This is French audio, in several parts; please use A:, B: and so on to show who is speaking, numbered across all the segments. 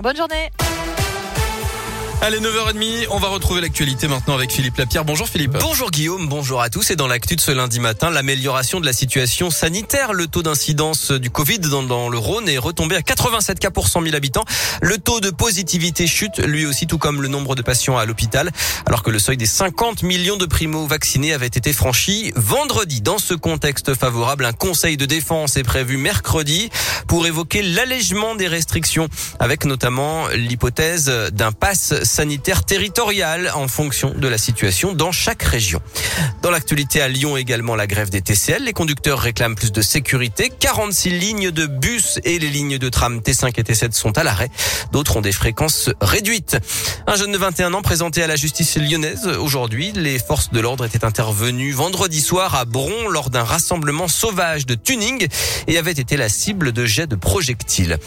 A: Bonne journée.
B: Allez, 9h30, on va retrouver l'actualité maintenant avec Philippe Lapierre. Bonjour Philippe.
C: Bonjour Guillaume, bonjour à tous. Et dans l'actu de ce lundi matin, l'amélioration de la situation sanitaire. Le taux d'incidence du Covid dans, le Rhône est retombé à 87 cas pour 100 000 habitants. Le taux de positivité chute, lui aussi, tout comme le nombre de patients à l'hôpital, alors que le seuil des 50 millions de primo-vaccinés avait été franchi vendredi. Dans ce contexte favorable, un conseil de défense est prévu mercredi pour évoquer l'allègement des restrictions, avec notamment l'hypothèse d'un pass sanitaire territorial en fonction de la situation dans chaque région. Dans l'actualité à Lyon également la grève des TCL, les conducteurs réclament plus de sécurité. 46 lignes de bus et les lignes de tram T5 et T7 sont à l'arrêt. D'autres ont des fréquences réduites. Un jeune de 21 ans présenté à la justice lyonnaise aujourd'hui. Les forces de l'ordre étaient intervenues vendredi soir à Bron lors d'un rassemblement sauvage de tuning et avaient été la cible de jets de projectiles.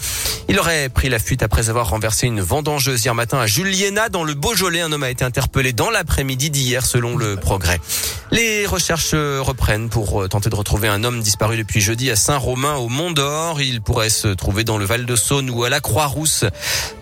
C: Il aurait pris la fuite après avoir renversé une vendangeuse hier matin à Julien dans le Beaujolais. Un homme a été interpellé dans l'après-midi d'hier selon le progrès. Les recherches reprennent pour tenter de retrouver un homme disparu depuis jeudi à Saint-Romain au Mont d'Or. Il pourrait se trouver dans le Val de Saône ou à la Croix-Rousse.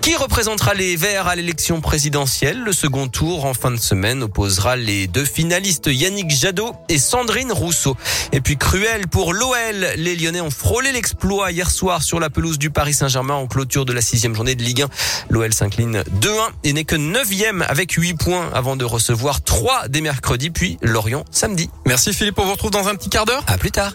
C: Qui représentera les Verts à l'élection présidentielle? Le second tour en fin de semaine opposera les deux finalistes Yannick Jadot et Sandrine Rousseau. Et puis cruel pour l'OL. Les Lyonnais ont frôlé l'exploit hier soir sur la pelouse du Paris Saint-Germain en clôture de la sixième journée de Ligue 1. L'OL s'incline 2-1 et n'est que neuvième avec 8 points avant de recevoir 3 dès mercredi puis Lorient samedi.
B: Merci Philippe, on vous retrouve dans un petit quart d'heure.
C: À plus tard.